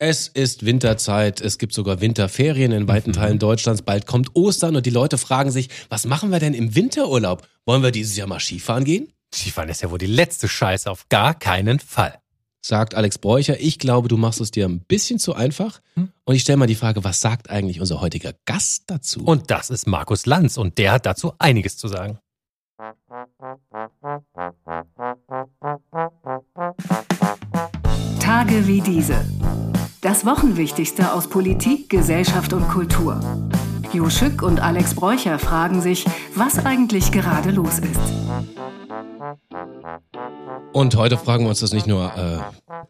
Es ist Winterzeit, es gibt sogar Winterferien in weiten mhm. Teilen Deutschlands, bald kommt Ostern und die Leute fragen sich, was machen wir denn im Winterurlaub? Wollen wir dieses Jahr mal Skifahren gehen? Skifahren ist ja wohl die letzte Scheiße, auf gar keinen Fall. Sagt Alex Bräucher, ich glaube, du machst es dir ein bisschen zu einfach. Hm? Und ich stelle mal die Frage, was sagt eigentlich unser heutiger Gast dazu? Und das ist Markus Lanz und der hat dazu einiges zu sagen. Tage wie diese. Das Wochenwichtigste aus Politik, Gesellschaft und Kultur. Jo Schück und Alex Bräucher fragen sich, was eigentlich gerade los ist. Und heute fragen wir uns das nicht nur äh,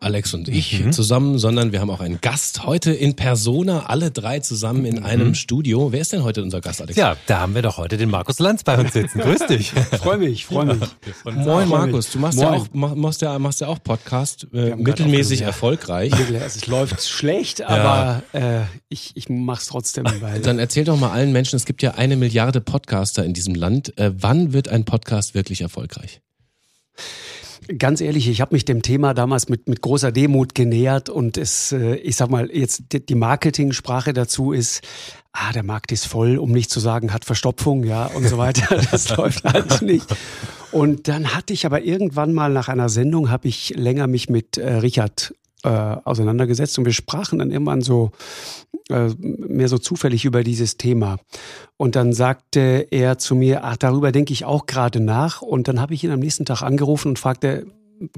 Alex und ich mhm. zusammen, sondern wir haben auch einen Gast heute in Persona, alle drei zusammen in mhm. einem Studio. Wer ist denn heute unser Gast, Alex? Ja, da haben wir doch heute den Markus Lanz bei uns sitzen. Grüß dich. freue mich, freue mich. Ja, Moin Markus, du machst Moin. ja auch machst ja, machst ja auch Podcast, äh, mittelmäßig erfolgreich. Es läuft schlecht, aber äh, ich, ich mach's trotzdem. Weil Dann erzähl doch mal allen Menschen, es gibt ja eine Milliarde Podcaster in diesem Land. Äh, wann wird ein Podcast wirklich erfolgreich? Ganz ehrlich, ich habe mich dem Thema damals mit, mit großer Demut genähert und es, äh, ich sag mal, jetzt die Marketing-Sprache dazu ist, ah, der Markt ist voll, um nicht zu sagen, hat Verstopfung, ja, und so weiter. Das läuft halt nicht. Und dann hatte ich aber irgendwann mal nach einer Sendung, habe ich länger mich mit äh, Richard äh, auseinandergesetzt und wir sprachen dann irgendwann so äh, mehr so zufällig über dieses Thema. Und dann sagte er zu mir, ach, darüber denke ich auch gerade nach. Und dann habe ich ihn am nächsten Tag angerufen und fragte,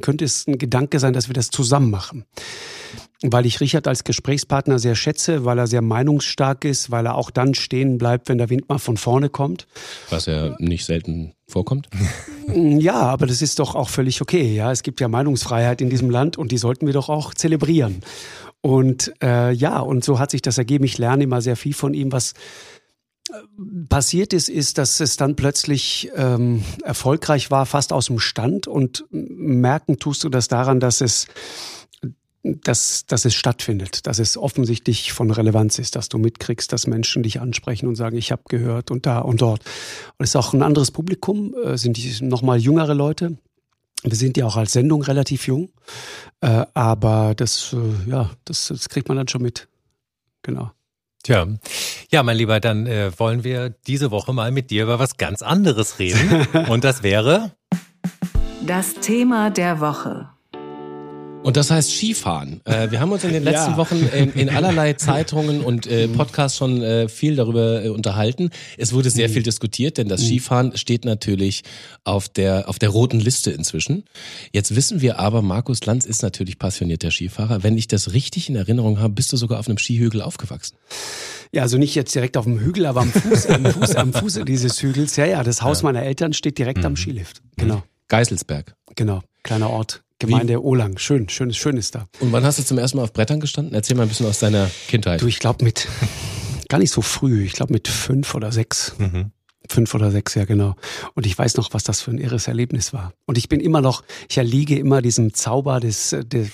könnte es ein Gedanke sein, dass wir das zusammen machen? Weil ich Richard als Gesprächspartner sehr schätze, weil er sehr meinungsstark ist, weil er auch dann stehen bleibt, wenn der Wind mal von vorne kommt. Was ja nicht selten vorkommt. Ja, aber das ist doch auch völlig okay. Ja, es gibt ja Meinungsfreiheit in diesem Land und die sollten wir doch auch zelebrieren. Und äh, ja, und so hat sich das ergeben. Ich lerne immer sehr viel von ihm. Was äh, passiert ist, ist, dass es dann plötzlich ähm, erfolgreich war, fast aus dem Stand. Und merken tust du das daran, dass es dass, dass es stattfindet, dass es offensichtlich von Relevanz ist, dass du mitkriegst, dass Menschen dich ansprechen und sagen, ich habe gehört und da und dort. Und es ist auch ein anderes Publikum, äh, sind die nochmal jüngere Leute, wir sind ja auch als Sendung relativ jung, äh, aber das, äh, ja, das, das kriegt man dann schon mit. Genau. Tja, ja, mein Lieber, dann äh, wollen wir diese Woche mal mit dir über was ganz anderes reden. Und das wäre das Thema der Woche. Und das heißt Skifahren. Äh, wir haben uns in den letzten ja. Wochen in, in, allerlei Zeitungen und äh, mhm. Podcasts schon äh, viel darüber äh, unterhalten. Es wurde sehr mhm. viel diskutiert, denn das mhm. Skifahren steht natürlich auf der, auf der roten Liste inzwischen. Jetzt wissen wir aber, Markus Lanz ist natürlich passionierter Skifahrer. Wenn ich das richtig in Erinnerung habe, bist du sogar auf einem Skihügel aufgewachsen. Ja, also nicht jetzt direkt auf dem Hügel, aber am Fuß, am Fuß, am Fuße dieses Hügels. Ja, ja, das Haus ja. meiner Eltern steht direkt am mhm. Skilift. Genau. Geiselsberg. Genau, kleiner Ort. Gemeinde Wie? Olang. Schön, schön, schön ist da. Und wann hast du zum ersten Mal auf Brettern gestanden? Erzähl mal ein bisschen aus deiner Kindheit. Du, ich glaube mit, gar nicht so früh, ich glaube mit fünf oder sechs. Mhm. Fünf oder sechs, ja genau. Und ich weiß noch, was das für ein irres Erlebnis war. Und ich bin immer noch, ich erliege immer diesem Zauber des, des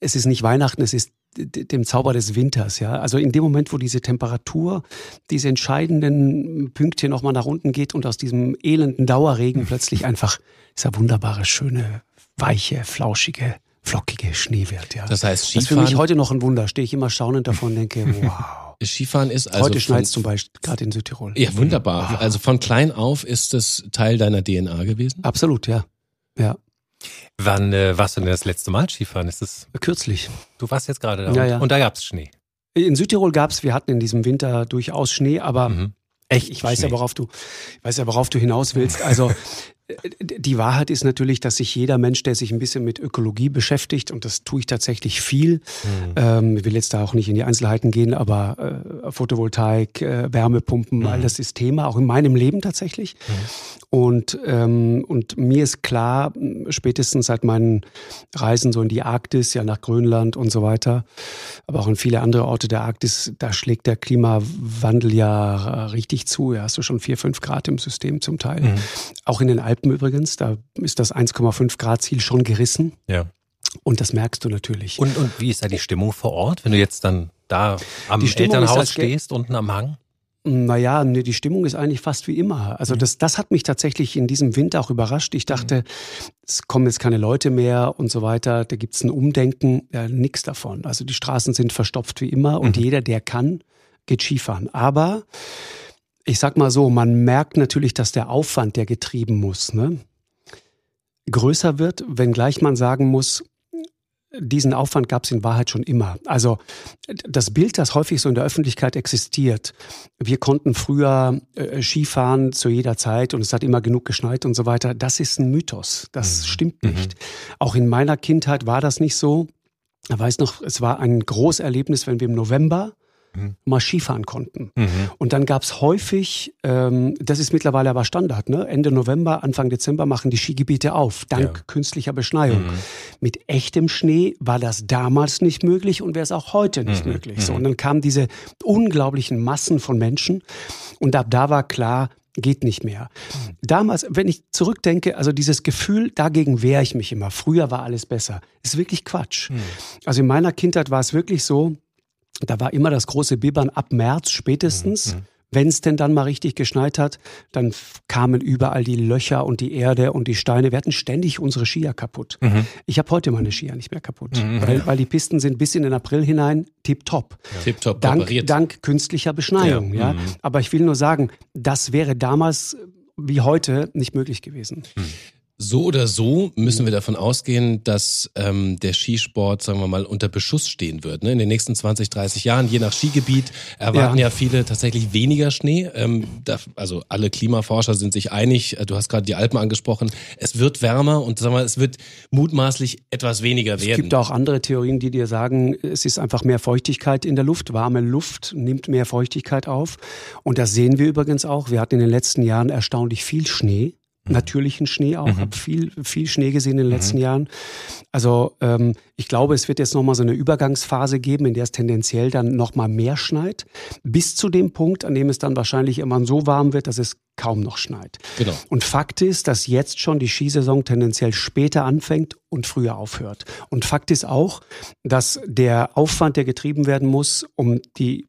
es ist nicht Weihnachten, es ist dem Zauber des Winters, ja. Also in dem Moment, wo diese Temperatur, diese entscheidenden Pünktchen nochmal nach unten geht und aus diesem elenden Dauerregen plötzlich einfach dieser wunderbare, schöne weiche, flauschige, flockige Schnee wird. Ja. Das heißt, Skifahren. Das ist für mich heute noch ein Wunder. Stehe ich immer staunend davon und denke, wow. Skifahren ist also. Heute schneit es zum Beispiel, gerade in Südtirol. Ja, wunderbar. Wow. Also von klein auf ist es Teil deiner DNA gewesen? Absolut, ja. Ja. Wann äh, warst du denn das letzte Mal Skifahren? Ist es kürzlich? Du warst jetzt gerade da. Ja, ja. Und da gab es Schnee. In Südtirol gab es, wir hatten in diesem Winter durchaus Schnee, aber mhm. Echt? Ich weiß Schnee. ja, worauf du, ich weiß ja, worauf du hinaus willst. Also die Wahrheit ist natürlich, dass sich jeder Mensch, der sich ein bisschen mit Ökologie beschäftigt, und das tue ich tatsächlich viel, mhm. ähm, ich will jetzt da auch nicht in die Einzelheiten gehen, aber äh, Photovoltaik, äh, Wärmepumpen, mhm. all das ist Thema, auch in meinem Leben tatsächlich. Mhm. Und, ähm, und mir ist klar, spätestens seit meinen Reisen so in die Arktis, ja nach Grönland und so weiter, aber auch in viele andere Orte der Arktis, da schlägt der Klimawandel ja richtig zu. Ja, hast du schon vier, fünf Grad im System zum Teil. Mhm. Auch in den Alpen Alpen übrigens. Da ist das 1,5 Grad Ziel schon gerissen. Ja. Und das merkst du natürlich. Und, und wie ist da die Stimmung vor Ort, wenn du jetzt dann da am Elternhaus stehst, unten am Hang? Naja, nee, die Stimmung ist eigentlich fast wie immer. Also das, das hat mich tatsächlich in diesem Winter auch überrascht. Ich dachte, es kommen jetzt keine Leute mehr und so weiter. Da gibt's ein Umdenken. Ja, nix davon. Also die Straßen sind verstopft wie immer und mhm. jeder, der kann, geht Skifahren. Aber ich sag mal so, man merkt natürlich, dass der Aufwand, der getrieben muss, ne, größer wird, wenngleich man sagen muss, diesen Aufwand gab es in Wahrheit schon immer. Also das Bild, das häufig so in der Öffentlichkeit existiert, wir konnten früher äh, Skifahren zu jeder Zeit und es hat immer genug geschneit und so weiter, das ist ein Mythos. Das mhm. stimmt nicht. Mhm. Auch in meiner Kindheit war das nicht so. Ich weiß noch, es war ein Großerlebnis, wenn wir im November mhm. mal Skifahren konnten. Mhm. Und dann gab's häufig, ähm, das ist mittlerweile aber Standard, ne? Ende November, Anfang Dezember machen die Skigebiete auf, dank ja. künstlicher Beschneiung. Mhm. Mit echtem Schnee war das damals nicht möglich und wäre es auch heute nicht mhm. möglich. So, mhm. und dann kamen diese unglaublichen Massen von Menschen und ab da war klar, geht nicht mehr. Damals, wenn ich zurückdenke, also dieses Gefühl, dagegen wehre ich mich immer. Früher war alles besser. Ist wirklich Quatsch. Mhm. Also in meiner Kindheit war es wirklich so, da war immer das große Bibbern ab März spätestens. Mhm. Wenn es denn dann mal richtig geschneit hat, dann kamen überall die Löcher und die Erde und die Steine. Wir hatten ständig unsere Skier kaputt. Mhm. Ich habe heute meine Skier nicht mehr kaputt, mhm. weil, weil die Pisten sind bis in den April hinein tipptopp. Ja. Tipptopp dank, dank künstlicher Beschneiung. Ja. ja. Mhm. Aber ich will nur sagen, das wäre damals wie heute nicht möglich gewesen. So oder so müssen wir davon ausgehen, dass ähm, der Skisport, sagen wir mal, unter Beschuss stehen wird. Ne? In den nächsten 20, 30 Jahren, je nach Skigebiet, erwarten ja, ja viele tatsächlich weniger Schnee. Ähm, da, also alle Klimaforscher sind sich einig. Äh, du hast gerade die Alpen angesprochen. Es wird wärmer und sagen wir, es wird mutmaßlich etwas weniger werden. Es gibt auch andere Theorien, die dir sagen, es ist einfach mehr Feuchtigkeit in der Luft. Warme Luft nimmt mehr Feuchtigkeit auf. Und das sehen wir übrigens auch. Wir hatten in den letzten Jahren erstaunlich viel Schnee. Mhm. natürlichen Schnee auch. Mhm. Habe viel, viel Schnee gesehen in den letzten mhm. Jahren. Also ähm, ich glaube, es wird jetzt nochmal so eine Übergangsphase geben, in der es tendenziell dann nochmal mehr schneit. Bis zu dem Punkt, an dem es dann wahrscheinlich immer so warm wird, dass es kaum noch schneit. Genau. Und Fakt ist, dass jetzt schon die Skisaison tendenziell später anfängt und früher aufhört. Und Fakt ist auch, dass der Aufwand, der getrieben werden muss, um die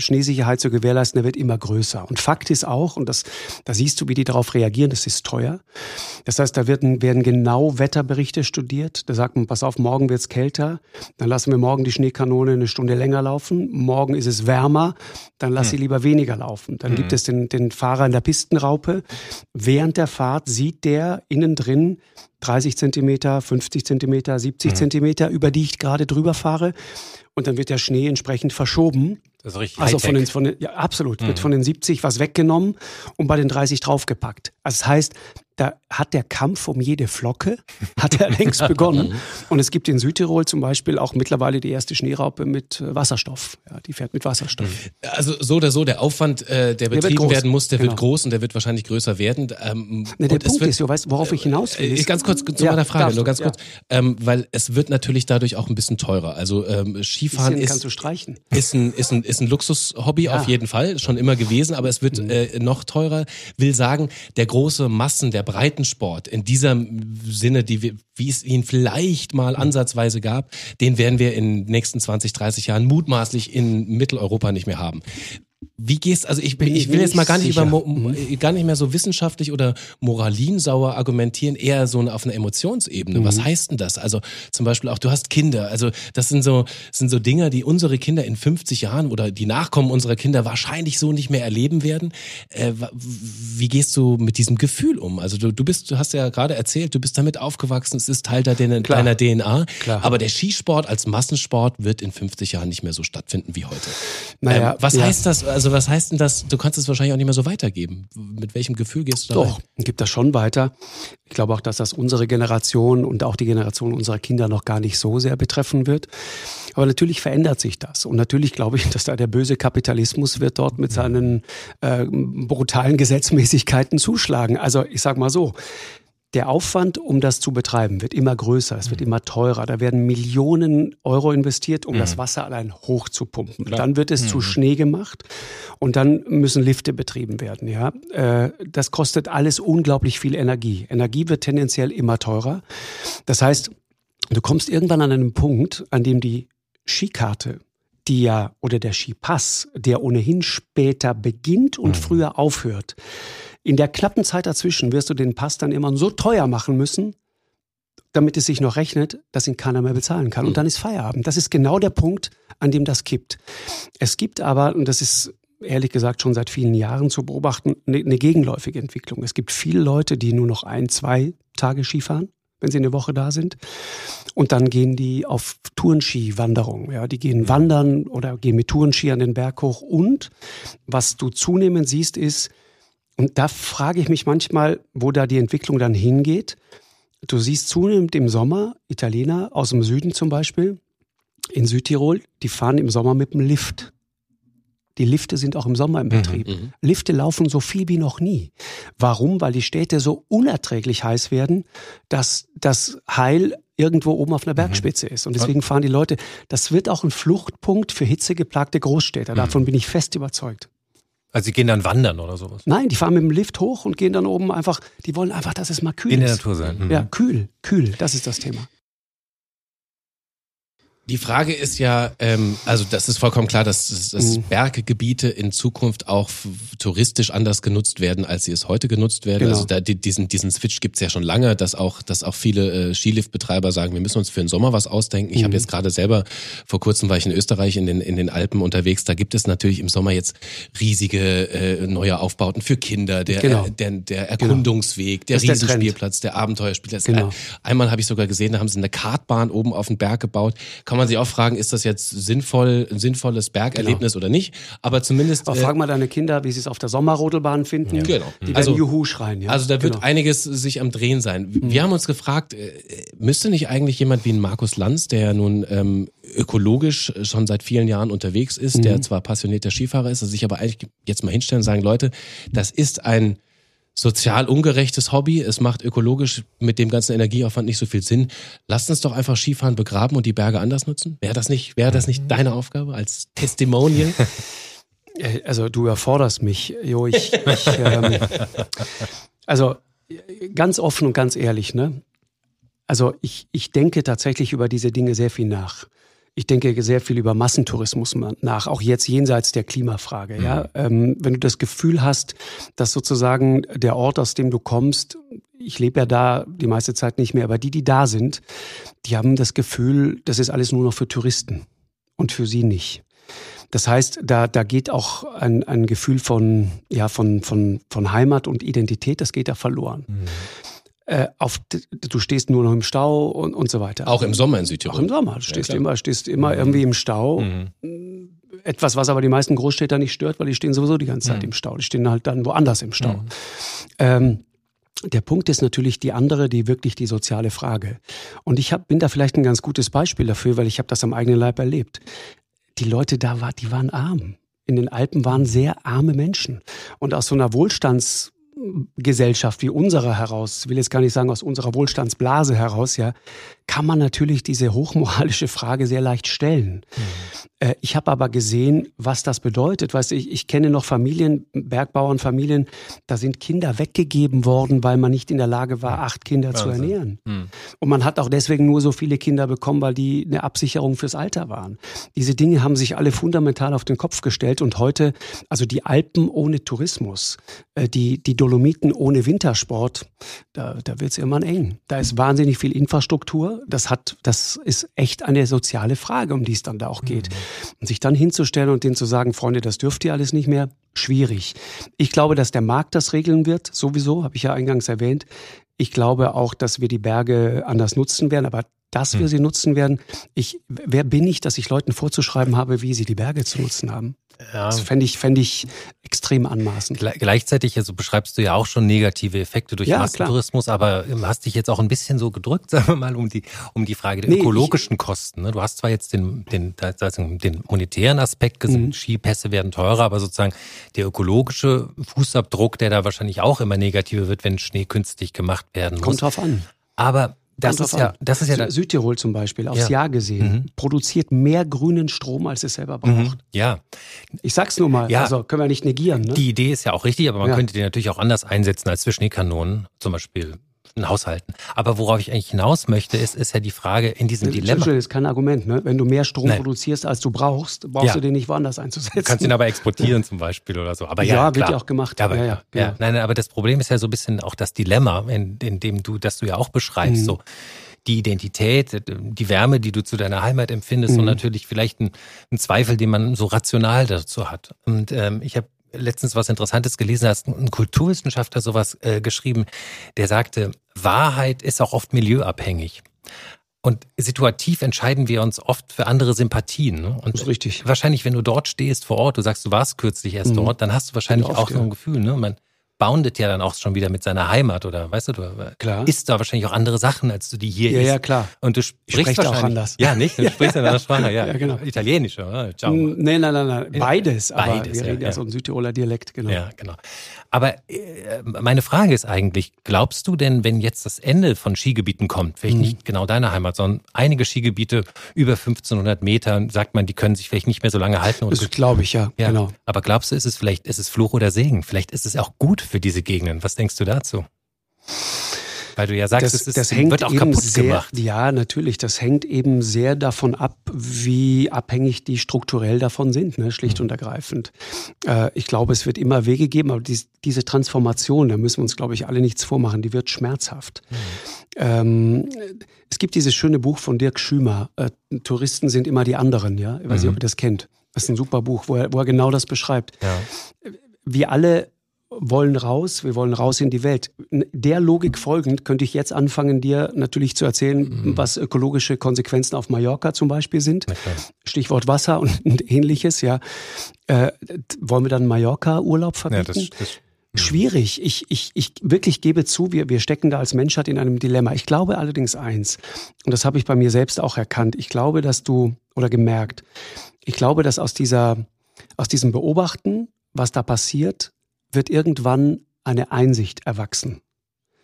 Schneesicherheit zu gewährleisten, der wird immer größer. Und Fakt ist auch, und das, da siehst du, wie die darauf reagieren, das ist teuer. Das heißt, da werden, werden genau Wetterberichte studiert. Da sagt man, pass auf, morgen wird's kälter, dann lassen wir morgen die Schneekanone eine Stunde länger laufen. Morgen ist es wärmer, dann lass hm. sie lieber weniger laufen. Dann hm. gibt es den, den Fahrer in der Pistenraupe. Während der Fahrt sieht der innen drin 30 Zentimeter, 50 Zentimeter, 70 hm. Zentimeter, über die ich gerade drüber fahre. Und dann wird der Schnee entsprechend verschoben das ist richtig. Also von den, von den, ja, absolut. Mhm. Wird von den 70 was weggenommen und bei den 30 draufgepackt. Also das heißt, da hat der Kampf um jede Flocke, hat er längst begonnen. Und es gibt in Südtirol zum Beispiel auch mittlerweile die erste Schneeraupe mit äh, Wasserstoff. Ja, die fährt mit Wasserstoff. Mhm. Also so oder so, der Aufwand, äh, der betrieben werden muss, der genau. wird groß und der wird wahrscheinlich größer werden. Ähm, ne, der Punkt wird, ist, du weißt, worauf ich hinaus will. Äh, ganz kurz zu ja, meiner Frage, nur ganz kurz. Ja. Ähm, weil es wird natürlich dadurch auch ein bisschen teurer. Also ähm, Skifahren ist, kannst du streichen. ist ein, ist ein, ist ein Luxushobby ja. auf jeden Fall, schon immer gewesen, aber es wird mhm. äh, noch teurer. Will sagen, der große Massen, der Breitensport in diesem Sinne, die wir, wie es ihn vielleicht mal ansatzweise gab, den werden wir in den nächsten 20, 30 Jahren mutmaßlich in Mitteleuropa nicht mehr haben. Wie gehst, also ich, ich will jetzt mal gar nicht, über, mhm. gar nicht mehr so wissenschaftlich oder moralinsauer argumentieren, eher so auf einer Emotionsebene. Mhm. Was heißt denn das? Also zum Beispiel auch, du hast Kinder. Also das sind so, sind so Dinge, die unsere Kinder in 50 Jahren oder die Nachkommen unserer Kinder wahrscheinlich so nicht mehr erleben werden. Äh, wie gehst du mit diesem Gefühl um? Also du, du bist, du hast ja gerade erzählt, du bist damit aufgewachsen, es ist Teil deiner, deiner DNA. Klar. Aber der Skisport als Massensport wird in 50 Jahren nicht mehr so stattfinden wie heute. Naja, ähm, was ja. heißt das? Also was heißt denn das? Du kannst es wahrscheinlich auch nicht mehr so weitergeben. Mit welchem Gefühl gehst du da Doch, rein? gibt das schon weiter. Ich glaube auch, dass das unsere Generation und auch die Generation unserer Kinder noch gar nicht so sehr betreffen wird. Aber natürlich verändert sich das. Und natürlich glaube ich, dass da der böse Kapitalismus wird dort mit seinen äh, brutalen Gesetzmäßigkeiten zuschlagen. Also ich sage mal so, der Aufwand, um das zu betreiben, wird immer größer, es wird mhm. immer teurer. Da werden Millionen Euro investiert, um mhm. das Wasser allein hochzupumpen. Klar. Dann wird es mhm. zu Schnee gemacht und dann müssen Lifte betrieben werden. Ja, äh, das kostet alles unglaublich viel Energie. Energie wird tendenziell immer teurer. Das heißt, du kommst irgendwann an einen Punkt, an dem die Skikarte die ja, oder der Skipass, der ohnehin später beginnt und mhm. früher aufhört. In der knappen Zeit dazwischen wirst du den Pass dann immer so teuer machen müssen, damit es sich noch rechnet, dass ihn keiner mehr bezahlen kann. Und dann ist Feierabend. Das ist genau der Punkt, an dem das kippt. Es gibt aber, und das ist ehrlich gesagt schon seit vielen Jahren zu beobachten, eine, eine gegenläufige Entwicklung. Es gibt viele Leute, die nur noch ein, zwei Tage Skifahren wenn sie eine Woche da sind. Und dann gehen die auf Tourenski-Wanderung. Ja, die gehen wandern oder gehen mit Tourenski an den Berg hoch. Und was du zunehmend siehst, ist, und da frage ich mich manchmal, wo da die Entwicklung dann hingeht. Du siehst zunehmend im Sommer Italiener aus dem Süden zum Beispiel, in Südtirol, die fahren im Sommer mit dem Lift. Die Lifte sind auch im Sommer im mhm, Betrieb. Mhm, Lifte laufen so viel wie noch nie. Warum? Weil die Städte so unerträglich heiß werden, dass das Heil irgendwo oben auf einer mhm. Bergspitze mhm. ist. Und deswegen fahren die Leute, das wird auch ein Fluchtpunkt für hitzegeplagte Großstädter. Davon mhm. bin ich fest überzeugt. Also sie gehen dann wandern oder sowas? Nein, die fahren mit dem Lift hoch und gehen dann oben einfach, die wollen einfach, dass es mal kühl ist. In der Natur sein. Mhm. Ja, kühl, kühl, das ist das Thema. Die Frage ist ja, ähm, also das ist vollkommen klar, dass, dass mhm. Berggebiete in Zukunft auch touristisch anders genutzt werden, als sie es heute genutzt werden. Genau. Also da, diesen, diesen Switch gibt's ja schon lange, dass auch, dass auch viele äh, Skiliftbetreiber sagen, wir müssen uns für den Sommer was ausdenken. Ich mhm. habe jetzt gerade selber, vor kurzem war ich in Österreich in den, in den Alpen unterwegs, da gibt es natürlich im Sommer jetzt riesige äh, neue Aufbauten für Kinder, der, genau. äh, der, der genau. Erkundungsweg, der Riesenspielplatz, der, der Abenteuerspielplatz. Genau. Einmal habe ich sogar gesehen, da haben sie eine Kartbahn oben auf den Berg gebaut. Kann man sich auch fragen, ist das jetzt sinnvoll, ein sinnvolles Bergerlebnis genau. oder nicht? Aber zumindest. Aber äh, frag mal deine Kinder, wie sie es auf der Sommerrodelbahn finden. Ja. Genau. Die werden also, Juhu schreien. Ja? Also da wird genau. einiges sich am Drehen sein. Wir mhm. haben uns gefragt, äh, müsste nicht eigentlich jemand wie ein Markus Lanz, der ja nun ähm, ökologisch schon seit vielen Jahren unterwegs ist, mhm. der zwar passionierter Skifahrer ist, sich aber eigentlich jetzt mal hinstellen und sagen, Leute, das ist ein sozial ungerechtes Hobby. Es macht ökologisch mit dem ganzen Energieaufwand nicht so viel Sinn. Lasst uns doch einfach Skifahren begraben und die Berge anders nutzen. Wäre das nicht, wäre das nicht mhm. deine Aufgabe als Testimonial? Äh, also du erforderst mich, Jo. Ich, ich ähm, also ganz offen und ganz ehrlich, ne? Also ich, ich denke tatsächlich über diese Dinge sehr viel nach ich denke sehr viel über Massentourismus nach, auch jetzt jenseits der Klimafrage. Mhm. Ja, ähm, wenn du das Gefühl hast, dass sozusagen der Ort, aus dem du kommst, ich lebe ja da die meiste Zeit nicht mehr, aber die, die da sind, die haben das Gefühl, das ist alles nur noch für Touristen und für sie nicht. Das heißt, da, da geht auch ein, ein Gefühl von, ja, von, von, von Heimat und Identität, das geht da verloren. Mhm äh, auf, du stehst nur noch im Stau und, und so weiter. Auch im Sommer in Südtirol. Auch im Sommer. Du stehst ja, immer, stehst immer mhm. irgendwie im Stau. Mhm. Etwas, was aber die meisten Großstädter nicht stört, weil die stehen sowieso die ganze Zeit mhm. im Stau. Die stehen halt dann woanders im Stau. Mhm. Ähm, der Punkt ist natürlich die andere, die wirklich die soziale Frage. Und ich hab, bin da vielleicht ein ganz gutes Beispiel dafür, weil ich habe das am eigenen Leib erlebt. Die Leute da war, die waren arm. In den Alpen waren sehr arme Menschen. Und aus so einer Wohlstands Gesellschaft wie unsere heraus, will jetzt gar nicht sagen aus unserer Wohlstandsblase heraus, ja, kann man natürlich diese hochmoralische Frage sehr leicht stellen. Mhm. Äh, ich habe aber gesehen, was das bedeutet. Weißt du, ich, ich kenne noch Familien, Bergbauernfamilien, da sind Kinder weggegeben worden, weil man nicht in der Lage war, acht Kinder Wahnsinn. zu ernähren. Mhm. Und man hat auch deswegen nur so viele Kinder bekommen, weil die eine Absicherung fürs Alter waren. Diese Dinge haben sich alle fundamental auf den Kopf gestellt und heute, also die Alpen ohne Tourismus, äh, die, die Dolomiten ohne Wintersport, da, da wird es irgendwann eng. Da ist wahnsinnig viel Infrastruktur das hat, das ist echt eine soziale Frage, um die es dann da auch geht. Mhm. Und sich dann hinzustellen und denen zu sagen, Freunde, das dürft ihr alles nicht mehr, schwierig. Ich glaube, dass der Markt das regeln wird, sowieso, habe ich ja eingangs erwähnt. Ich glaube auch, dass wir die Berge anders nutzen werden, aber dass wir hm. sie nutzen werden. Ich, wer bin ich, dass ich Leuten vorzuschreiben habe, wie sie die Berge zu nutzen haben? Ja. Das fände ich, fände ich extrem anmaßend. Gleichzeitig also beschreibst du ja auch schon negative Effekte durch ja, Massentourismus, klar. aber hast dich jetzt auch ein bisschen so gedrückt, sagen wir mal, um die, um die Frage der nee, ökologischen ich, Kosten. Ne? Du hast zwar jetzt den, den, den monetären Aspekt gesehen, mhm. Skipässe werden teurer, aber sozusagen der ökologische Fußabdruck, der da wahrscheinlich auch immer negativer wird, wenn Schnee künstlich gemacht werden muss. Kommt drauf an. Aber das ist, ja, das ist ja Südtirol zum Beispiel, aufs ja. Jahr gesehen, mhm. produziert mehr grünen Strom, als es selber braucht. Mhm. Ja. Ich sag's nur mal, ja. also können wir nicht negieren. Ne? Die Idee ist ja auch richtig, aber man ja. könnte die natürlich auch anders einsetzen als für Schneekanonen. Zum Beispiel ein Haushalten. Aber worauf ich eigentlich hinaus möchte, ist, ist ja die Frage in diesem Dilemma. Das ist kein Argument, ne? Wenn du mehr Strom Nein. produzierst, als du brauchst, brauchst ja. du den nicht woanders einzusetzen. Du kannst ihn aber exportieren zum Beispiel oder so. Aber ja, ja wird ja auch gemacht. Aber, ja, ja, genau. ja. Nein, nein, aber das Problem ist ja so ein bisschen auch das Dilemma, in, in dem du, das du ja auch beschreibst. Mhm. So die Identität, die Wärme, die du zu deiner Heimat empfindest mhm. und natürlich vielleicht ein, ein, Zweifel, den man so rational dazu hat. Und ähm, ich habe letztens was Interessantes gelesen, hast ein Kulturwissenschaftler sowas äh, geschrieben, der sagte, Wahrheit ist auch oft milieuabhängig. Und situativ entscheiden wir uns oft für andere Sympathien. Ne? Und das ist richtig. Wahrscheinlich, wenn du dort stehst vor Ort, du sagst, du warst kürzlich erst mhm. dort, dann hast du wahrscheinlich oft, auch so ein Gefühl. Ne? Man, boundet ja dann auch schon wieder mit seiner Heimat oder weißt du, du klar. isst da wahrscheinlich auch andere Sachen, als du die hier ja, isst. Ja, klar. Und du sprichst Sprecht auch anders. Ja, nicht? Du sprichst in einer Sprache, ja. ja genau. Italienisch, oder? Ciao. Nein, nein, nein, nein. Beides. Aber Beides, wir reden ja, ja so ein Südtiroler Dialekt, genau. Ja, genau. Aber äh, meine Frage ist eigentlich, glaubst du denn, wenn jetzt das Ende von Skigebieten kommt, vielleicht mhm. nicht genau deine Heimat, sondern einige Skigebiete über 1500 Meter, sagt man, die können sich vielleicht nicht mehr so lange halten. das glaube ich, ja, ja, genau. Aber glaubst du, ist es vielleicht, ist es Fluch oder Segen? Vielleicht ist es auch gut für diese Gegenden. Was denkst du dazu? Weil du ja sagst, das, es ist, das hängt wird auch kaputt sehr, gemacht. Ja, natürlich. Das hängt eben sehr davon ab, wie abhängig die strukturell davon sind, ne? schlicht mhm. und ergreifend. Äh, ich glaube, es wird immer Wege geben, aber dies, diese Transformation, da müssen wir uns, glaube ich, alle nichts vormachen, die wird schmerzhaft. Mhm. Ähm, es gibt dieses schöne Buch von Dirk Schümer, äh, Touristen sind immer die anderen, ja. Ich weiß nicht, ob mhm. ihr das kennt. Das ist ein super Buch, wo er, wo er genau das beschreibt. Ja. Wir alle wollen raus, wir wollen raus in die Welt. Der Logik folgend könnte ich jetzt anfangen, dir natürlich zu erzählen, mhm. was ökologische Konsequenzen auf Mallorca zum Beispiel sind. Okay. Stichwort Wasser und, und ähnliches, ja. Äh, wollen wir dann Mallorca-Urlaub verbieten? Ja, das, das Schwierig. Ich, ich, ich wirklich gebe zu, wir, wir stecken da als Menschheit in einem Dilemma. Ich glaube allerdings eins, und das habe ich bei mir selbst auch erkannt. Ich glaube, dass du, oder gemerkt, ich glaube, dass aus dieser, aus diesem Beobachten, was da passiert, wird irgendwann eine Einsicht erwachsen.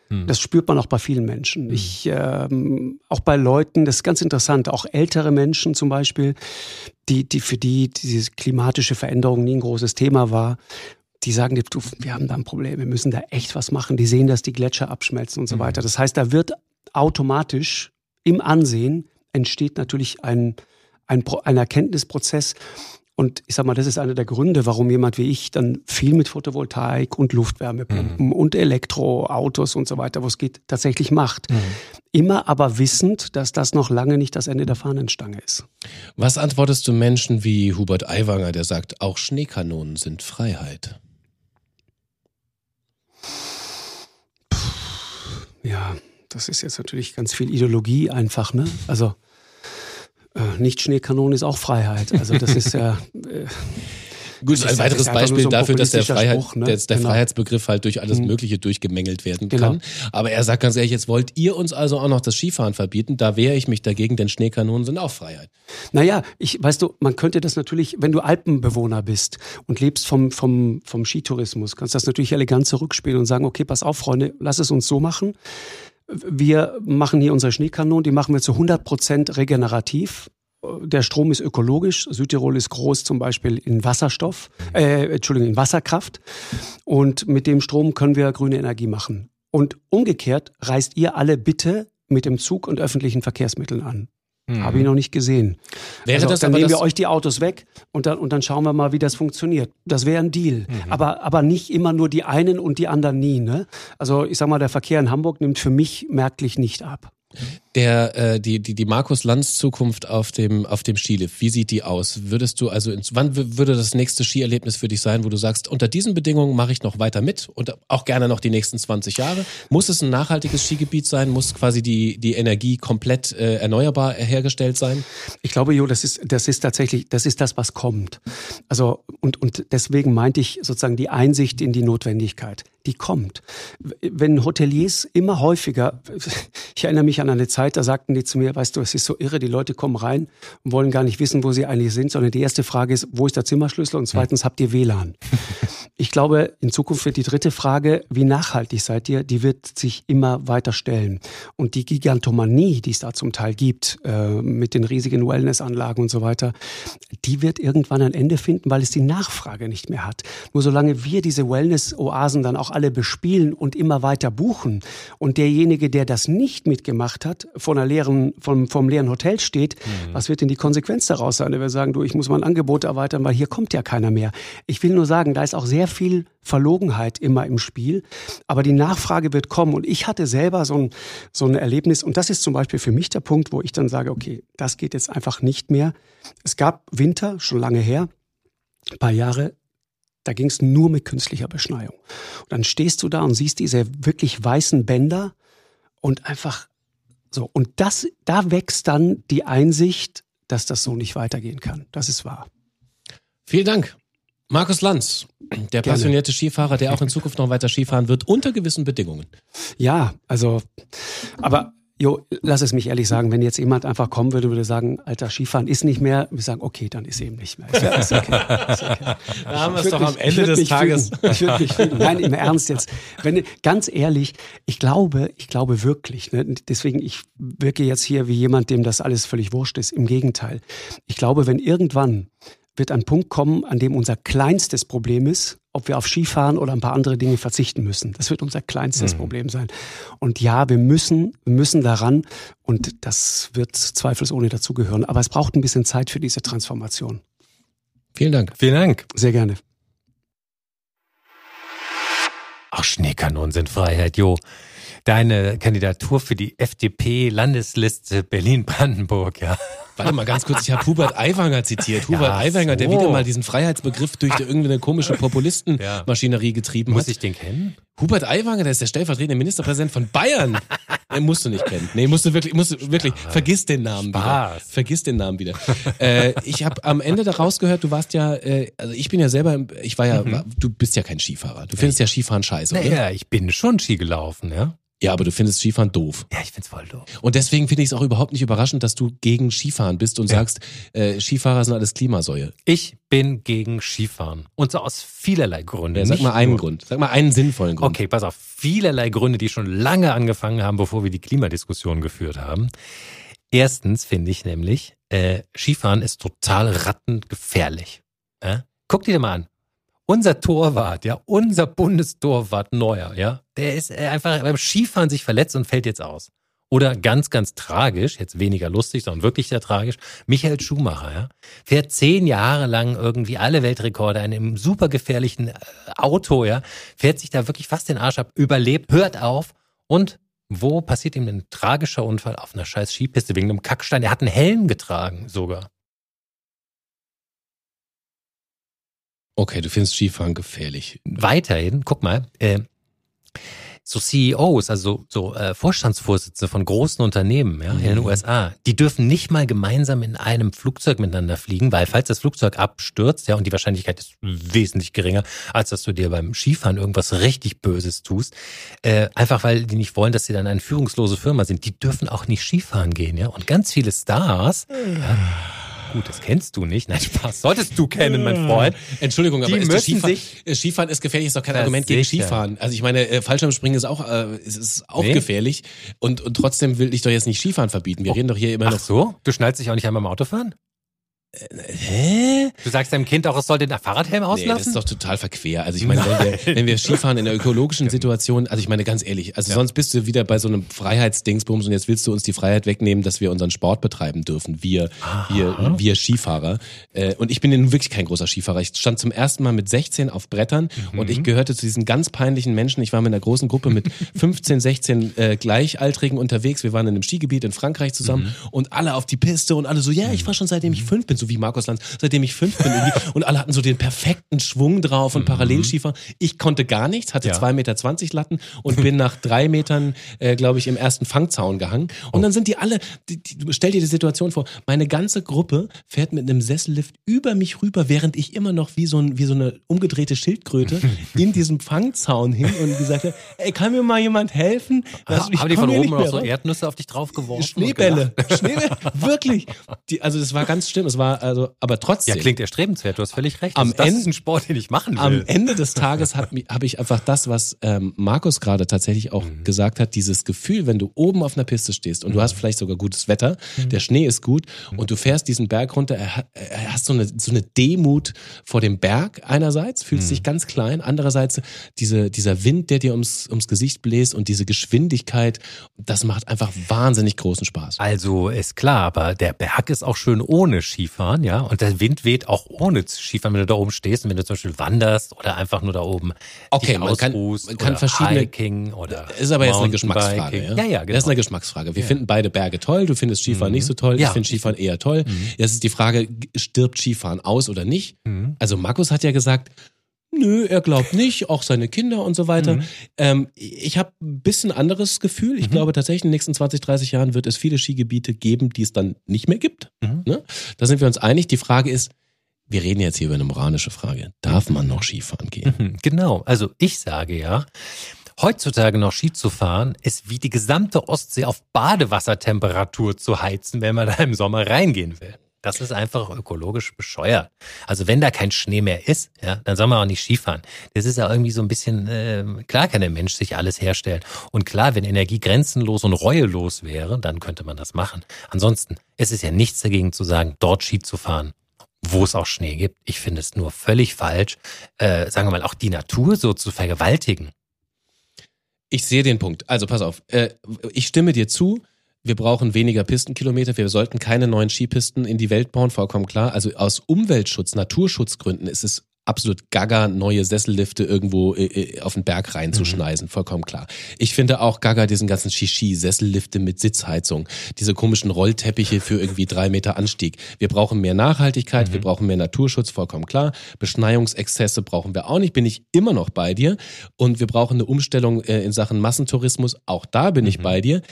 Hm. Das spürt man auch bei vielen Menschen. Hm. Ich, ähm, auch bei Leuten, das ist ganz interessant, auch ältere Menschen zum Beispiel, die, die für die diese klimatische Veränderung nie ein großes Thema war, die sagen, du, wir haben da ein Problem, wir müssen da echt was machen. Die sehen, dass die Gletscher abschmelzen und so hm. weiter. Das heißt, da wird automatisch im Ansehen entsteht natürlich ein, ein, ein Erkenntnisprozess, und ich sag mal, das ist einer der Gründe, warum jemand wie ich dann viel mit Photovoltaik und Luftwärmepumpen mhm. und Elektroautos und so weiter, wo es geht, tatsächlich macht. Mhm. Immer aber wissend, dass das noch lange nicht das Ende der Fahnenstange ist. Was antwortest du Menschen wie Hubert Aiwanger, der sagt, auch Schneekanonen sind Freiheit? Ja, das ist jetzt natürlich ganz viel Ideologie einfach, ne? Also nicht Schneekanone ist auch Freiheit. Also das ist ja. Äh, Gut, ein weiteres Beispiel so ein dafür, dass der, Freiheit, Spruch, ne? der, der genau. Freiheitsbegriff halt durch alles mhm. Mögliche durchgemengelt werden genau. kann. Aber er sagt ganz ehrlich, jetzt wollt ihr uns also auch noch das Skifahren verbieten? Da wehre ich mich dagegen, denn Schneekanonen sind auch Freiheit. Naja, ich, weißt du, man könnte das natürlich, wenn du Alpenbewohner bist und lebst vom, vom, vom Skitourismus, kannst das natürlich elegant zurückspielen und sagen, okay, pass auf, Freunde, lass es uns so machen wir machen hier unsere Schneekanonen, die machen wir zu 100 Prozent regenerativ. Der Strom ist ökologisch. Südtirol ist groß zum Beispiel in Wasserstoff, äh, Entschuldigung, in Wasserkraft. Und mit dem Strom können wir grüne Energie machen. Und umgekehrt reist ihr alle bitte mit dem Zug und öffentlichen Verkehrsmitteln an. Mhm. Habe ich noch nicht gesehen. Wäre also, das dann nehmen wir euch die Autos weg und dann, und dann schauen wir mal, wie das funktioniert. Das wäre ein Deal. Mhm. Aber, aber nicht immer nur die einen und die anderen nie. Ne? Also ich sag mal, der Verkehr in Hamburg nimmt für mich merklich nicht ab der äh, die die die Markus Lanz Zukunft auf dem auf dem Skilift. Wie sieht die aus? Würdest du also ins, wann würde das nächste Skierlebnis für dich sein, wo du sagst, unter diesen Bedingungen mache ich noch weiter mit und auch gerne noch die nächsten 20 Jahre? Muss es ein nachhaltiges Skigebiet sein? Muss quasi die die Energie komplett äh, erneuerbar hergestellt sein? Ich glaube, Jo, das ist das ist tatsächlich das ist das was kommt. Also und und deswegen meinte ich sozusagen die Einsicht in die Notwendigkeit die kommt. Wenn Hoteliers immer häufiger, ich erinnere mich an eine Zeit, da sagten die zu mir, weißt du, es ist so irre, die Leute kommen rein und wollen gar nicht wissen, wo sie eigentlich sind, sondern die erste Frage ist, wo ist der Zimmerschlüssel und zweitens, habt ihr WLAN? Ich glaube, in Zukunft wird die dritte Frage, wie nachhaltig seid ihr, die wird sich immer weiter stellen. Und die Gigantomanie, die es da zum Teil gibt, äh, mit den riesigen Wellnessanlagen und so weiter, die wird irgendwann ein Ende finden, weil es die Nachfrage nicht mehr hat. Nur solange wir diese Wellness-Oasen dann auch alle bespielen und immer weiter buchen und derjenige, der das nicht mitgemacht hat, von einer leeren, vom, vom leeren Hotel steht, mhm. was wird denn die Konsequenz daraus sein? Er wird sagen, du, ich muss mein Angebot erweitern, weil hier kommt ja keiner mehr. Ich will nur sagen, da ist auch sehr viel Verlogenheit immer im Spiel. Aber die Nachfrage wird kommen. Und ich hatte selber so ein, so ein Erlebnis. Und das ist zum Beispiel für mich der Punkt, wo ich dann sage, okay, das geht jetzt einfach nicht mehr. Es gab Winter, schon lange her, ein paar Jahre, da ging es nur mit künstlicher Beschneiung. Und dann stehst du da und siehst diese wirklich weißen Bänder und einfach so. Und das, da wächst dann die Einsicht, dass das so nicht weitergehen kann. Das ist wahr. Vielen Dank. Markus Lanz, der Gerne. passionierte Skifahrer, der auch in Zukunft noch weiter Skifahren wird, unter gewissen Bedingungen. Ja, also, aber Jo, lass es mich ehrlich sagen, wenn jetzt jemand einfach kommen würde, würde sagen, alter, Skifahren ist nicht mehr, wir sagen, okay, dann ist eben nicht mehr. Ist, ist okay, ist okay. Da haben wir es doch am Ende des Tages. Fügen. Ich würde mich fügen. Nein, im Ernst jetzt. Wenn, ganz ehrlich, ich glaube, ich glaube wirklich, ne, deswegen, ich wirke jetzt hier wie jemand, dem das alles völlig wurscht ist. Im Gegenteil. Ich glaube, wenn irgendwann wird ein Punkt kommen, an dem unser kleinstes Problem ist, ob wir auf Skifahren oder ein paar andere Dinge verzichten müssen. Das wird unser kleinstes mhm. Problem sein. Und ja, wir müssen, wir müssen daran und das wird zweifelsohne dazugehören. Aber es braucht ein bisschen Zeit für diese Transformation. Vielen Dank. Vielen Dank. Sehr gerne. Ach, Schneekanonen sind Freiheit, Jo deine Kandidatur für die FDP-Landesliste Berlin-Brandenburg, ja. Warte mal ganz kurz, ich habe Hubert Aiwanger zitiert. Hubert ja, Aiwanger, so. der wieder mal diesen Freiheitsbegriff durch irgendwie eine komische Populistenmaschinerie getrieben Muss hat. Muss ich den kennen? Hubert Aiwanger, der ist der stellvertretende Ministerpräsident von Bayern. Den musst du nicht kennen. Nee, musst du wirklich, musst du wirklich, ah, vergiss den Namen Spaß. wieder. Vergiss den Namen wieder. äh, ich habe am Ende daraus gehört, du warst ja, äh, also ich bin ja selber, ich war ja, mhm. du bist ja kein Skifahrer. Du findest ja Skifahren scheiße, oder? Ja, ich bin schon Ski gelaufen, ja. Ja, aber du findest Skifahren doof. Ja, ich find's voll doof. Und deswegen finde ich es auch überhaupt nicht überraschend, dass du gegen Skifahren bist und ja. sagst, äh, Skifahrer sind alles Klimasäue. Ich bin gegen Skifahren. Und so aus vielerlei Gründen. Ja, sag mal einen nur. Grund. Sag mal einen sinnvollen Grund. Okay, pass auf. Vielerlei Gründe, die schon lange angefangen haben, bevor wir die Klimadiskussion geführt haben. Erstens finde ich nämlich, äh, Skifahren ist total rattengefährlich. Äh? Guck dir mal an unser Torwart, ja, unser Bundestorwart Neuer, ja, der ist äh, einfach beim Skifahren sich verletzt und fällt jetzt aus. Oder ganz, ganz tragisch, jetzt weniger lustig, sondern wirklich sehr tragisch, Michael Schumacher, ja, fährt zehn Jahre lang irgendwie alle Weltrekorde in einem super gefährlichen äh, Auto, ja, fährt sich da wirklich fast den Arsch ab, überlebt, hört auf und wo passiert ihm ein tragischer Unfall auf einer scheiß Skipiste wegen einem Kackstein? Er hat einen Helm getragen sogar. Okay, du findest Skifahren gefährlich. Weiterhin, guck mal, äh, so CEOs, also so äh, Vorstandsvorsitzende von großen Unternehmen ja, in den mhm. USA, die dürfen nicht mal gemeinsam in einem Flugzeug miteinander fliegen, weil falls das Flugzeug abstürzt, ja, und die Wahrscheinlichkeit ist wesentlich geringer, als dass du dir beim Skifahren irgendwas richtig Böses tust, äh, einfach weil die nicht wollen, dass sie dann eine führungslose Firma sind, die dürfen auch nicht Skifahren gehen, ja. Und ganz viele Stars, ja, gut, das kennst du nicht. Nein, Spaß. Solltest du kennen, mein Freund. Entschuldigung, aber ist Skifahren, äh, Skifahren ist gefährlich, ist doch kein Argument gegen Skifahren. Also ich meine, äh, Fallschirmspringen ist auch, äh, ist, ist auch nee. gefährlich. Und, und trotzdem will ich doch jetzt nicht Skifahren verbieten. Wir oh. reden doch hier immer noch. Ach so? Du schnallst dich auch nicht einmal im Auto fahren? Hä? Du sagst deinem Kind auch, es soll den Fahrradhelm auslassen? Nee, das ist doch total verquer. Also ich meine, wenn wir, wenn wir Skifahren in einer ökologischen Situation, also ich meine ganz ehrlich, also ja. sonst bist du wieder bei so einem Freiheitsdingsbums und jetzt willst du uns die Freiheit wegnehmen, dass wir unseren Sport betreiben dürfen, wir, wir, wir Skifahrer. Äh, und ich bin nun wirklich kein großer Skifahrer. Ich stand zum ersten Mal mit 16 auf Brettern mhm. und ich gehörte zu diesen ganz peinlichen Menschen. Ich war mit einer großen Gruppe mit 15, 16 äh, Gleichaltrigen unterwegs. Wir waren in einem Skigebiet in Frankreich zusammen mhm. und alle auf die Piste und alle so, ja, ich war schon seitdem ich fünf bin, so wie Markus Lanz, seitdem ich fünf bin irgendwie. Und alle hatten so den perfekten Schwung drauf und mhm. Parallelschiefer. Ich konnte gar nichts, hatte ja. Meter zwanzig Latten und bin nach drei Metern, äh, glaube ich, im ersten Fangzaun gehangen. Und dann sind die alle, die, die, stell dir die Situation vor, meine ganze Gruppe fährt mit einem Sessellift über mich rüber, während ich immer noch wie so, ein, wie so eine umgedrehte Schildkröte in diesem Fangzaun hing und gesagt habe, ey, kann mir mal jemand helfen? Das, Haben die von oben noch so Erdnüsse auf dich draufgeworfen? Schneebälle. Schneebälle. Wirklich. Die, also das war ganz schlimm. Es war Ja, also, aber trotzdem. Ja, klingt erstrebenswert, du hast völlig recht. Am also, das Ende, ist ein Sport, den ich machen will. Am Ende des Tages habe hab ich einfach das, was ähm, Markus gerade tatsächlich auch mhm. gesagt hat, dieses Gefühl, wenn du oben auf einer Piste stehst und mhm. du hast vielleicht sogar gutes Wetter, mhm. der Schnee ist gut mhm. und du fährst diesen Berg runter, er, er hast so eine, so eine Demut vor dem Berg einerseits, fühlst mhm. dich ganz klein, andererseits diese, dieser Wind, der dir ums, ums Gesicht bläst und diese Geschwindigkeit, das macht einfach wahnsinnig großen Spaß. Also ist klar, aber der Berg ist auch schön ohne Skifahren, ja, und der Wind weht auch ohne Skifahren, wenn du da oben stehst und wenn du zum Beispiel wanderst oder einfach nur da oben okay, man kann, man kann verschiedene Hiking oder ist aber jetzt eine Geschmacksfrage. Ja? ja, ja, genau. Das ist eine Geschmacksfrage. Wir ja. finden beide Berge toll. Du findest Skifahren mhm. nicht so toll. Ja. Ich finde Skifahren eher toll. Mhm. Jetzt ist die Frage, stirbt Skifahren aus oder nicht? Mhm. Also Markus hat ja gesagt, Nö, er glaubt nicht, auch seine Kinder und so weiter. Mhm. Ähm, ich habe ein bisschen anderes Gefühl. Ich mhm. glaube tatsächlich, in den nächsten 20, 30 Jahren wird es viele Skigebiete geben, die es dann nicht mehr gibt. Mhm. Ne? Da sind wir uns einig. Die Frage ist, wir reden jetzt hier über eine moranische Frage. Darf man noch Skifahren gehen? Mhm, genau. Also ich sage ja, heutzutage noch Ski zu fahren, ist wie die gesamte Ostsee auf Badewassertemperatur zu heizen, wenn man da im Sommer reingehen will. Das ist einfach ökologisch bescheuert. Also wenn da kein Schnee mehr ist, ja, dann soll man auch nicht Skifahren. Das ist ja irgendwie so ein bisschen, äh, klar kann der Mensch sich alles herstellen. Und klar, wenn Energie grenzenlos und reuelos wäre, dann könnte man das machen. Ansonsten, es ist ja nichts dagegen zu sagen, dort Ski zu fahren wo es auch Schnee gibt. Ich finde es nur völlig falsch, äh, sagen wir mal, auch die Natur so zu vergewaltigen. Ich sehe den Punkt. Also pass auf, äh, ich stimme dir zu. Wir brauchen weniger Pistenkilometer. Wir sollten keine neuen Skipisten in die Welt bauen, vollkommen klar. Also aus Umweltschutz, Naturschutzgründen ist es absolut gaga, neue Sessellifte irgendwo äh, äh, auf den Berg reinzuschneisen, mhm. vollkommen klar. Ich finde auch gaga diesen ganzen Shishi, Sessellifte mit Sitzheizung, diese komischen Rollteppiche für irgendwie drei Meter Anstieg. Wir brauchen mehr Nachhaltigkeit, mhm. wir brauchen mehr Naturschutz, vollkommen klar. Beschneiungsexzesse brauchen wir auch nicht, bin ich immer noch bei dir. Und wir brauchen eine Umstellung äh, in Sachen Massentourismus, auch da bin mhm. ich bei dir.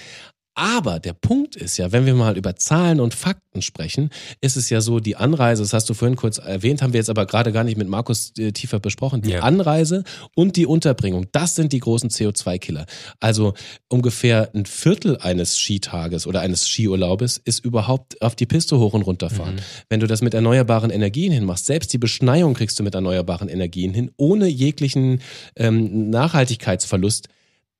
Aber der Punkt ist ja, wenn wir mal über Zahlen und Fakten sprechen, ist es ja so, die Anreise, das hast du vorhin kurz erwähnt, haben wir jetzt aber gerade gar nicht mit Markus äh, tiefer besprochen, die ja. Anreise und die Unterbringung, das sind die großen CO2-Killer. Also ungefähr ein Viertel eines Skitages oder eines Skiurlaubes ist überhaupt auf die Piste hoch und runter fahren. Mhm. Wenn du das mit erneuerbaren Energien hinmachst, selbst die Beschneiung kriegst du mit erneuerbaren Energien hin, ohne jeglichen ähm, Nachhaltigkeitsverlust,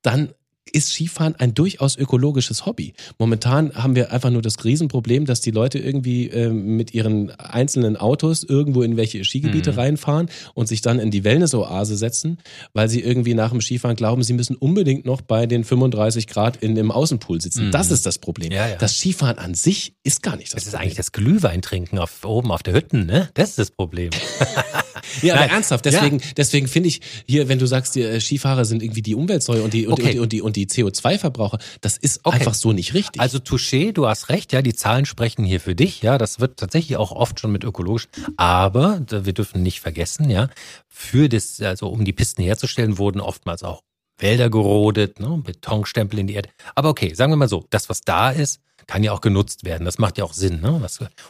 dann ist Skifahren ein durchaus ökologisches Hobby. Momentan haben wir einfach nur das Riesenproblem, dass die Leute irgendwie äh, mit ihren einzelnen Autos irgendwo in welche Skigebiete mhm. reinfahren und sich dann in die Wellnessoase setzen, weil sie irgendwie nach dem Skifahren glauben, sie müssen unbedingt noch bei den 35 Grad in dem Außenpool sitzen. Mhm. Das ist das Problem. Ja, ja. Das Skifahren an sich ist gar nicht das, das ist eigentlich das Glühweintrinken auf, oben auf der Hütten, ne? Das ist das Problem. ja, aber ernsthaft, deswegen, ja. deswegen finde ich hier, wenn du sagst, die äh, Skifahrer sind irgendwie die Umweltsäure und die, und, okay. und, die, und die die CO2-Verbraucher. Das ist okay. einfach so nicht richtig. Also Touché, du hast recht, ja, die Zahlen sprechen hier für dich, ja, das wird tatsächlich auch oft schon mit ökologisch, aber wir dürfen nicht vergessen, ja, für das, also um die Pisten herzustellen, wurden oftmals auch Wälder gerodet, ne, Betonstempel in die Erde. Aber okay, sagen wir mal so, das, was da ist, kann ja auch genutzt werden. Das macht ja auch Sinn. Ne?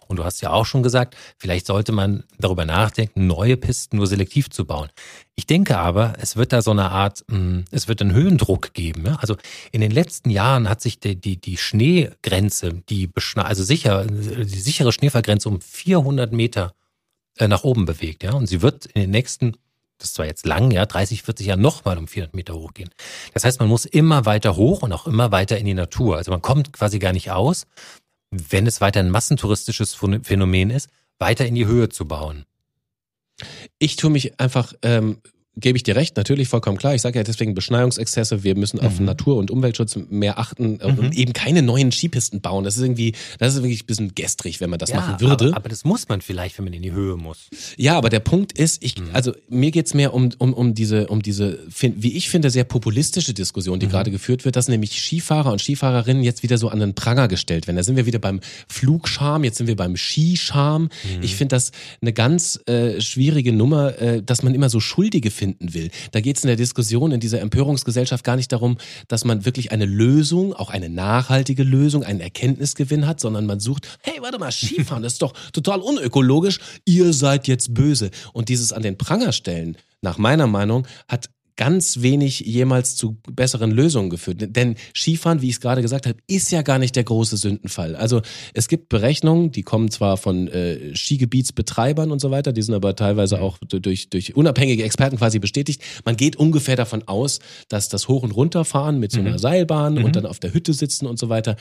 Und du hast ja auch schon gesagt, vielleicht sollte man darüber nachdenken, neue Pisten nur selektiv zu bauen. Ich denke aber, es wird da so eine Art, hm, es wird einen Höhendruck geben. Also in den letzten Jahren hat sich die, die, die Schneegrenze, die also sicher, die sichere Schneefallgrenze um 400 Meter äh, nach oben bewegt. Ja? Und sie wird in den nächsten das ist zwar jetzt lang, ja, 30, 40 Jahre nochmal um 400 Meter hochgehen. Das heißt, man muss immer weiter hoch und auch immer weiter in die Natur. Also man kommt quasi gar nicht aus, wenn es weiter ein massentouristisches Phänomen ist, weiter in die Höhe zu bauen. Ich tue mich einfach ähm, gebe ich dir recht, natürlich vollkommen klar. Ich sage ja deswegen Beschneiungsexzesse. Wir müssen auf mhm. Natur- und Umweltschutz mehr achten mhm. und eben keine neuen Skipisten bauen. Das ist irgendwie, das ist wirklich ein bisschen gestrig, wenn man das ja, machen würde. Aber, aber, das muss man vielleicht, wenn man in die Höhe muss. Ja, aber der Punkt ist, ich, mhm. also mir geht's mehr um, um, um diese, um diese, wie ich finde, sehr populistische Diskussion, die mhm. gerade geführt wird, dass nämlich Skifahrer und Skifahrerinnen jetzt wieder so an den Pranger gestellt werden. Da sind wir wieder beim Flugscham, jetzt sind wir beim Skischam. Mhm. Ich finde das eine ganz äh, schwierige Nummer, äh, dass man immer so Schuldige findet finden will. Da geht es in der Diskussion in dieser Empörungsgesellschaft gar nicht darum, dass man wirklich eine Lösung, auch eine nachhaltige Lösung, einen Erkenntnisgewinn hat, sondern man sucht, hey, warte mal, Skifahren, ist doch total unökologisch, ihr seid jetzt böse. Und dieses an den Pranger stellen, nach meiner Meinung, hat ganz wenig jemals zu besseren Lösungen geführt. Denn Skifahren, wie ich es gerade gesagt habe, ist ja gar nicht der große Sündenfall. Also es gibt Berechnungen, die kommen zwar von äh, Skigebietsbetreibern und so weiter, die sind aber teilweise auch durch, durch unabhängige Experten quasi bestätigt. Man geht ungefähr davon aus, dass das Hoch- und Runterfahren mit so einer mhm. Seilbahn mhm. und dann auf der Hütte sitzen und so weiter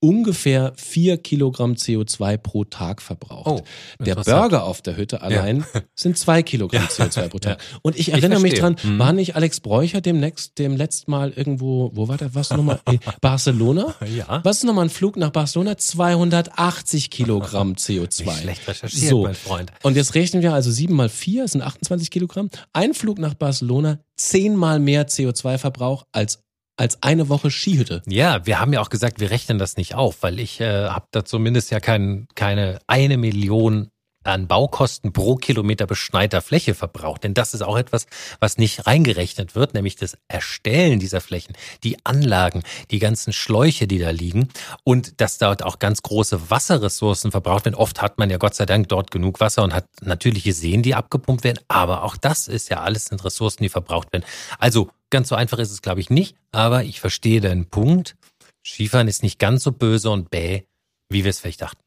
ungefähr vier Kilogramm CO2 pro Tag verbraucht. Oh, der Burger auf der Hütte allein ja. sind zwei Kilogramm ja. CO2 pro Tag. Ja. Und ich erinnere ich mich dran, mhm. war nicht Alex Bräucher demnächst, dem letzten Mal irgendwo, wo war der, was nochmal? Barcelona? Ja. Was ist nochmal ein Flug nach Barcelona? 280 Kilogramm CO2. Nicht schlecht recherchiert, so. mein Freund. Und jetzt rechnen wir also sieben mal vier, sind 28 Kilogramm. Ein Flug nach Barcelona, zehnmal mehr CO2-Verbrauch als als eine Woche Skihütte. Ja, wir haben ja auch gesagt, wir rechnen das nicht auf, weil ich äh, habe da zumindest ja kein, keine eine Million an Baukosten pro Kilometer beschneiter Fläche verbraucht. Denn das ist auch etwas, was nicht reingerechnet wird, nämlich das Erstellen dieser Flächen, die Anlagen, die ganzen Schläuche, die da liegen und dass dort auch ganz große Wasserressourcen verbraucht werden. Oft hat man ja Gott sei Dank dort genug Wasser und hat natürliche Seen, die abgepumpt werden. Aber auch das ist ja alles sind Ressourcen, die verbraucht werden. Also Ganz so einfach ist es, glaube ich, nicht, aber ich verstehe deinen Punkt. Skifahren ist nicht ganz so böse und bäh, wie wir es vielleicht dachten.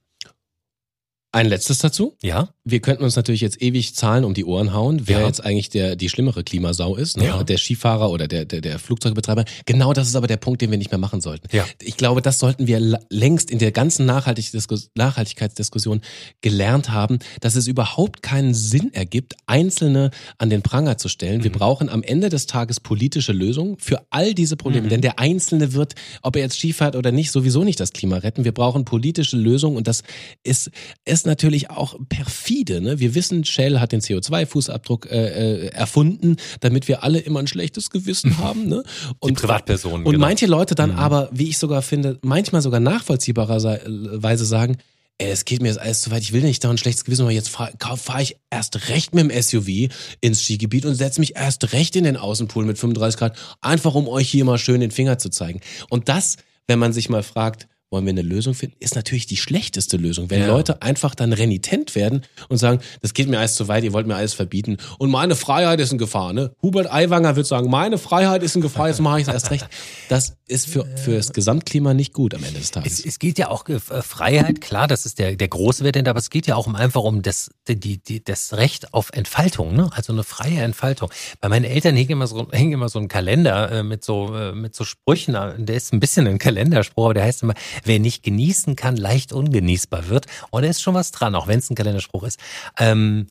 Ein letztes dazu. Ja. Wir könnten uns natürlich jetzt ewig Zahlen um die Ohren hauen, wer ja. jetzt eigentlich der die schlimmere Klimasau ist, ne? ja. der Skifahrer oder der, der der Flugzeugbetreiber. Genau, das ist aber der Punkt, den wir nicht mehr machen sollten. Ja. Ich glaube, das sollten wir längst in der ganzen Nachhaltigkeitsdiskussion gelernt haben, dass es überhaupt keinen Sinn ergibt, Einzelne an den Pranger zu stellen. Mhm. Wir brauchen am Ende des Tages politische Lösungen für all diese Probleme, mhm. denn der Einzelne wird, ob er jetzt Skifahrt oder nicht, sowieso nicht das Klima retten. Wir brauchen politische Lösungen und das ist, ist ist natürlich auch perfide. Ne? Wir wissen, Shell hat den CO2-Fußabdruck äh, äh, erfunden, damit wir alle immer ein schlechtes Gewissen haben. Ne? Und, Die Privatpersonen. Und genau. manche Leute dann mhm. aber, wie ich sogar finde, manchmal sogar nachvollziehbarerweise sagen, ey, es geht mir jetzt alles zu weit, ich will nicht da ein schlechtes Gewissen, aber jetzt fahre fahr ich erst recht mit dem SUV ins Skigebiet und setze mich erst recht in den Außenpool mit 35 Grad, einfach um euch hier mal schön den Finger zu zeigen. Und das, wenn man sich mal fragt, wollen wir eine Lösung finden, ist natürlich die schlechteste Lösung. Wenn ja. Leute einfach dann renitent werden und sagen, das geht mir alles zu weit, ihr wollt mir alles verbieten und meine Freiheit ist in Gefahr. Ne? Hubert Aiwanger wird sagen, meine Freiheit ist in Gefahr, jetzt mache ich es erst recht. Das ist für, für das Gesamtklima nicht gut am Ende des Tages. Es, es geht ja auch äh, Freiheit, klar, das ist der, der große Wert, aber es geht ja auch um einfach um das, die, die, das Recht auf Entfaltung, ne? also eine freie Entfaltung. Bei meinen Eltern hing immer so, hing immer so ein Kalender äh, mit, so, äh, mit so Sprüchen, der ist ein bisschen ein Kalenderspruch, aber der heißt immer, wer nicht genießen kann, leicht ungenießbar wird. Und da ist schon was dran, auch wenn es ein Kalenderspruch ist. Ähm,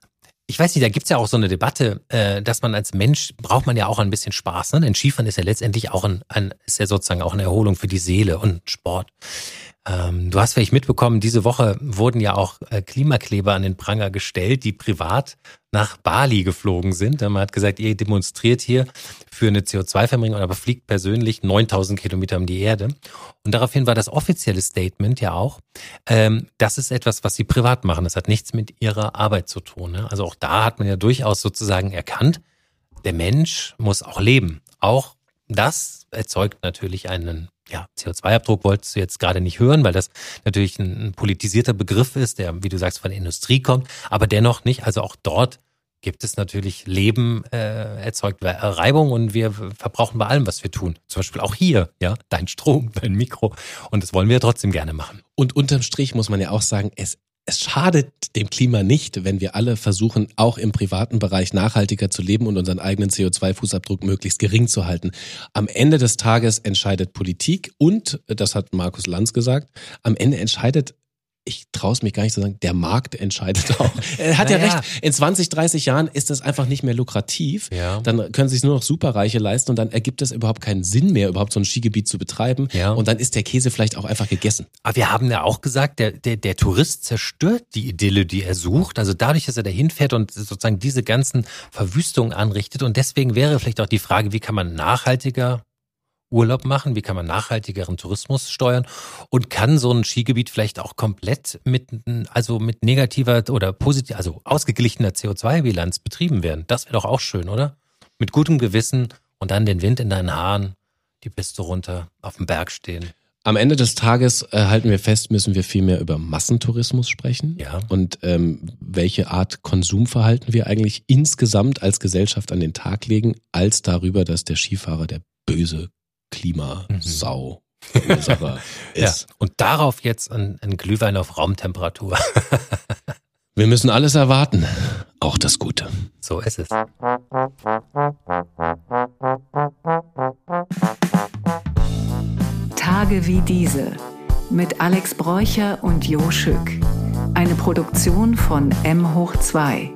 ich weiß nicht, da gibt's ja auch so eine Debatte, äh, dass man als Mensch braucht man ja auch ein bisschen Spaß. Ne? Denn Skifahren ist ja letztendlich auch ein, ein ist ja sozusagen auch eine Erholung für die Seele und Sport. Ähm, du hast vielleicht mitbekommen, diese Woche wurden ja auch äh, Klimakleber an den Pranger gestellt, die privat nach Bali geflogen sind. Man hat gesagt, ihr demonstriert hier für eine CO2-Verringerung, aber fliegt persönlich 9000 Kilometer um die Erde. Und daraufhin war das offizielle Statement ja auch, ähm, das ist etwas, was sie privat machen. Das hat nichts mit ihrer Arbeit zu tun. Ne? Also auch da hat man ja durchaus sozusagen erkannt, der Mensch muss auch leben. Auch das erzeugt natürlich einen ja, CO2-Abdruck wolltest du jetzt gerade nicht hören, weil das natürlich ein, politisierter Begriff ist, der, wie du sagst, von der Industrie kommt, aber dennoch nicht. Also auch dort gibt es natürlich Leben, äh, erzeugt Reibung und wir verbrauchen bei allem, was wir tun. Zum Beispiel auch hier, ja, dein Strom, dein Mikro. Und das wollen wir trotzdem gerne machen. Und unterm Strich muss man ja auch sagen, es es schadet dem Klima nicht, wenn wir alle versuchen, auch im privaten Bereich nachhaltiger zu leben und unseren eigenen CO2-Fußabdruck möglichst gering zu halten. Am Ende des Tages entscheidet Politik und, das hat Markus Lanz gesagt, am Ende entscheidet ich traue es mich gar nicht zu sagen, der Markt entscheidet auch. Er hat naja. ja recht, in 20, 30 Jahren ist das einfach nicht mehr lukrativ. Ja. Dann können sich nur noch Superreiche leisten und dann ergibt es überhaupt keinen Sinn mehr, überhaupt so ein Skigebiet zu betreiben. Ja. Und dann ist der Käse vielleicht auch einfach gegessen. Aber wir haben ja auch gesagt, der, der, der Tourist zerstört die Idylle, die er sucht. Also dadurch, dass er da hinfährt und sozusagen diese ganzen Verwüstungen anrichtet. Und deswegen wäre vielleicht auch die Frage, wie kann man nachhaltiger Urlaub machen? Wie kann man nachhaltigeren Tourismus steuern? Und kann so ein Skigebiet vielleicht auch komplett mit, also mit negativer oder positiv, also ausgeglichener CO2-Bilanz betrieben werden? Das wäre doch auch schön, oder? Mit gutem Gewissen und dann den Wind in deinen Haaren, die Piste runter, auf dem Berg stehen. Am Ende des Tages äh, halten wir fest, müssen wir viel mehr über Massentourismus sprechen. Ja. Und ähm, welche Art Konsumverhalten wir eigentlich insgesamt als Gesellschaft an den Tag legen, als darüber, dass der Skifahrer der böse Klimasau. Mhm. Verursacher ist. Ja. Und darauf jetzt ein, ein Glühwein auf Raumtemperatur. Wir müssen alles erwarten, auch das Gute. So ist es. Tage wie diese mit Alex Bräucher und Jo Schück. Eine Produktion von M hoch 2.